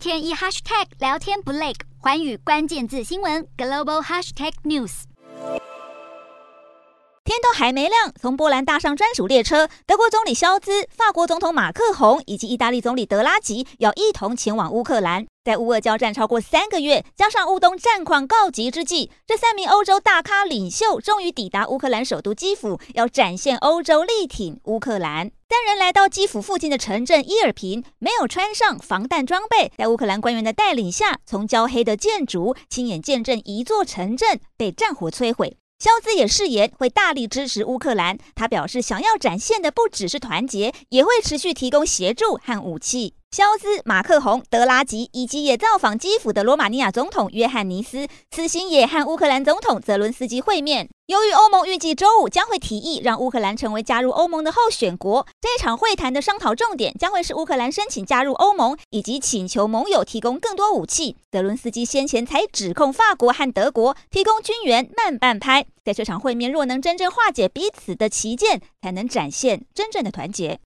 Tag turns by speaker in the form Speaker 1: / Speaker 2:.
Speaker 1: 天一 hashtag 聊天不累，环宇关键字新闻 global hashtag news。
Speaker 2: 天都还没亮，从波兰搭上专属列车，德国总理肖兹、法国总统马克宏以及意大利总理德拉吉要一同前往乌克兰。在乌俄交战超过三个月，加上乌东战况告急之际，这三名欧洲大咖领袖终于抵达乌克兰首都基辅，要展现欧洲力挺乌克兰。三人来到基辅附近的城镇伊尔平，没有穿上防弹装备，在乌克兰官员的带领下，从焦黑的建筑亲眼见证一座城镇被战火摧毁。肖兹也誓言会大力支持乌克兰。他表示，想要展现的不只是团结，也会持续提供协助和武器。肖兹、马克宏、德拉吉以及也造访基辅的罗马尼亚总统约翰尼斯，此行也和乌克兰总统泽伦斯基会面。由于欧盟预计周五将会提议让乌克兰成为加入欧盟的候选国，这场会谈的商讨重点将会是乌克兰申请加入欧盟，以及请求盟友提供更多武器。泽伦斯基先前才指控法国和德国提供军援慢半拍，在这场会面若能真正化解彼此的歧见，才能展现真正的团结。